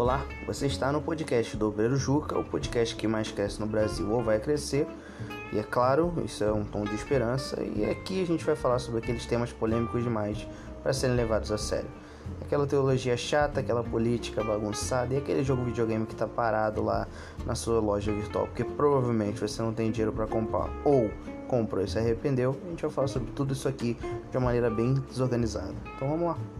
Olá, você está no podcast do Obreiro Juca, o podcast que mais cresce no Brasil ou vai crescer. E é claro, isso é um tom de esperança, e aqui a gente vai falar sobre aqueles temas polêmicos demais para serem levados a sério. Aquela teologia chata, aquela política bagunçada e aquele jogo videogame que está parado lá na sua loja virtual, porque provavelmente você não tem dinheiro para comprar ou comprou e se arrependeu. A gente vai falar sobre tudo isso aqui de uma maneira bem desorganizada. Então vamos lá.